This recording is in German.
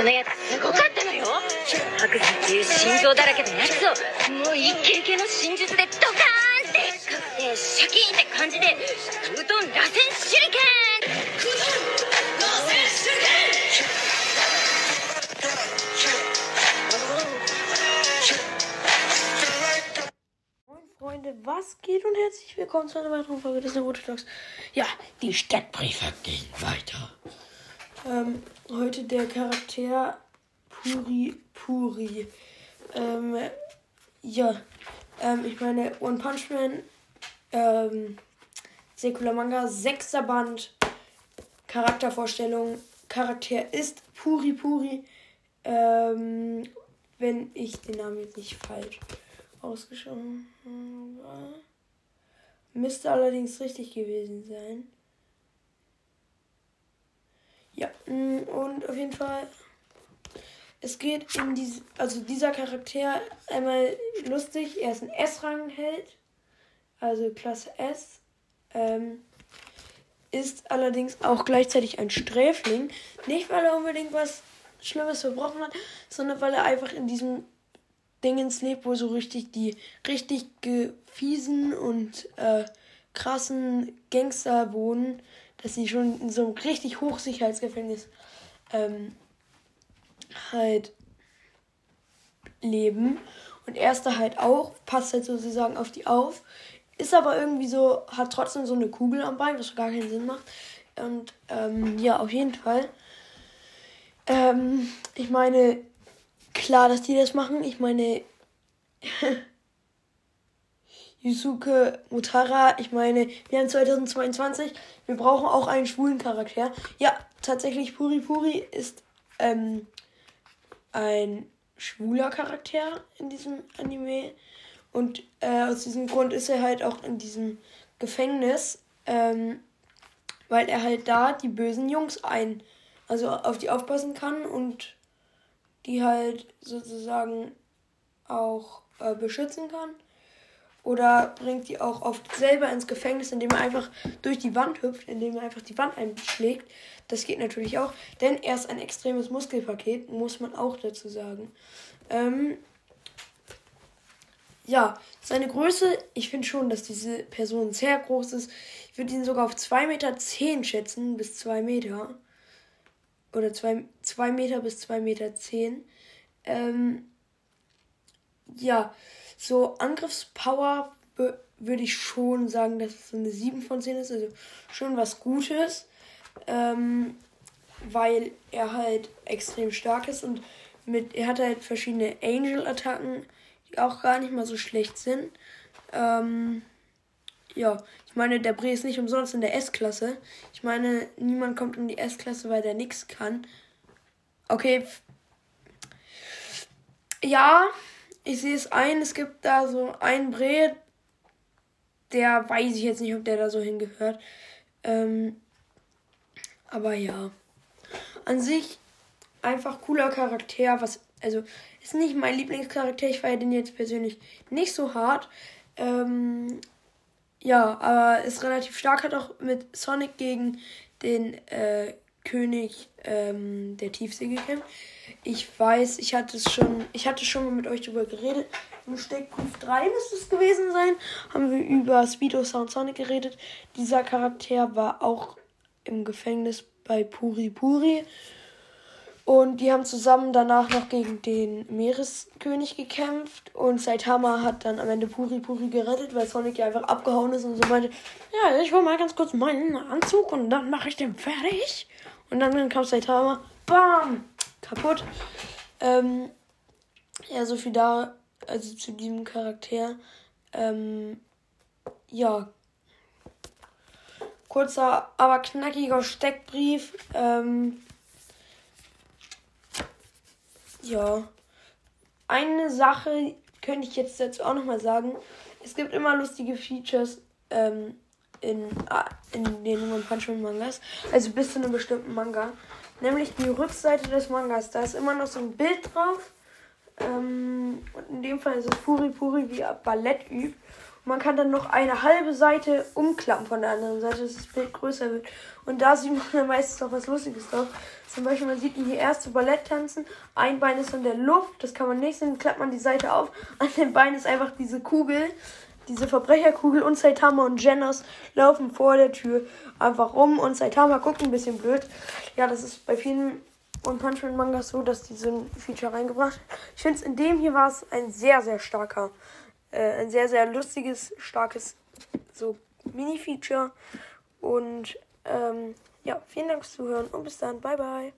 そのやつすごかったのよ白山っていう心臓だらけのやつをもうイケイケの真術でドカーンってかくてシャキーンって感じでうどん螺旋手裏剣 Moin Freunde, was geht und herzlich willkommen zu einer weiteren Folge des Naruto Talks. Ja, die Steckbriefe gehen weiter. Ähm, heute der Charakter Puri Puri. Ähm, ja, ähm, ich meine One Punch Man, ähm, Sekula Manga, sechster Band, Charaktervorstellung, Charakter ist Puri Puri. Ähm, wenn ich den Namen jetzt nicht falsch ausgesprochen habe. Müsste allerdings richtig gewesen sein. Ja, mm, und auf jeden Fall. Es geht in diese, also dieser Charakter einmal lustig, er ist ein S-Rang-Held, also Klasse S, ähm, ist allerdings auch gleichzeitig ein Sträfling. Nicht, weil er unbedingt was Schlimmes verbrochen hat, sondern weil er einfach in diesem Dingens lebt, wo so richtig die richtig fiesen und äh, krassen Gangster wohnen, dass sie schon in so einem richtig Hochsicherheitsgefängnis ähm, halt leben. Und er ist da halt auch, passt halt sozusagen auf die auf, ist aber irgendwie so, hat trotzdem so eine Kugel am Bein, was gar keinen Sinn macht. Und ähm, ja, auf jeden Fall. Ähm, ich meine, klar, dass die das machen. Ich meine, Yusuke Mutara, ich meine, wir haben 2022, wir brauchen auch einen schwulen Charakter. Ja, tatsächlich, Puri Puri ist ähm, ein schwuler Charakter in diesem Anime. Und äh, aus diesem Grund ist er halt auch in diesem Gefängnis, ähm, weil er halt da die bösen Jungs ein, also auf die aufpassen kann und die halt sozusagen auch äh, beschützen kann. Oder bringt die auch oft selber ins Gefängnis, indem er einfach durch die Wand hüpft, indem er einfach die Wand einschlägt. Das geht natürlich auch, denn er ist ein extremes Muskelpaket, muss man auch dazu sagen. Ähm, ja, seine Größe, ich finde schon, dass diese Person sehr groß ist. Ich würde ihn sogar auf 2,10 Meter zehn schätzen, bis 2 Meter. Oder 2, 2 Meter bis 2,10 Meter. Zehn. Ähm, ja, so Angriffspower würde ich schon sagen, dass es eine 7 von 10 ist. Also schon was Gutes. Ähm, weil er halt extrem stark ist und mit, er hat halt verschiedene Angel-Attacken, die auch gar nicht mal so schlecht sind. Ähm, ja, ich meine, der Bre ist nicht umsonst in der S-Klasse. Ich meine, niemand kommt in die S-Klasse, weil der nichts kann. Okay. Ja, ich sehe es ein. Es gibt da so einen Bre, der weiß ich jetzt nicht, ob der da so hingehört. Ähm, aber ja. An sich einfach cooler Charakter, was, also, ist nicht mein Lieblingscharakter. Ich feiere den jetzt persönlich nicht so hart. Ähm, ja, aber ist relativ stark, hat auch mit Sonic gegen den äh, König ähm, der Tiefsee gekämpft. Ich weiß, ich hatte es schon, ich hatte schon mal mit euch darüber geredet. Im Steckbrief 3 müsste es gewesen sein. Haben wir über Speedo Sound Sonic geredet. Dieser Charakter war auch im Gefängnis bei Puri Puri. Und die haben zusammen danach noch gegen den Meereskönig gekämpft. Und Saitama hat dann am Ende Puri Puri gerettet, weil Sonic ja einfach abgehauen ist und so meinte, ja, ich hol mal ganz kurz meinen Anzug und dann mache ich den fertig. Und dann kam Saitama, bam, kaputt. Ähm, ja, so viel da, also zu diesem Charakter. Ähm, ja. Kurzer, aber knackiger Steckbrief. Ähm, ja. Eine Sache könnte ich jetzt dazu auch nochmal sagen. Es gibt immer lustige Features ähm, in, in den One Punch Man Mangas. Also bis zu einem bestimmten Manga. Nämlich die Rückseite des Mangas. Da ist immer noch so ein Bild drauf. Ähm, und in dem Fall ist es Puri Puri, wie er Ballett übt. Und man kann dann noch eine halbe Seite umklappen von der anderen Seite, dass das Bild größer wird. Und da sieht man dann meistens auch was Lustiges drauf. Zum Beispiel, man sieht ihn hier erst zu Ballett tanzen. Ein Bein ist in der Luft, das kann man nicht sehen. Klappt man die Seite auf. An dem Bein ist einfach diese Kugel, diese Verbrecherkugel. Und Saitama und Genos laufen vor der Tür einfach rum. Und Saitama guckt ein bisschen blöd. Ja, das ist bei vielen und Punch Man Mangas so, dass die so ein Feature reingebracht Ich finde es in dem hier war es ein sehr, sehr starker, äh, ein sehr, sehr lustiges, starkes so Mini-Feature. Und ähm, ja, vielen Dank fürs Zuhören und bis dann. Bye, bye.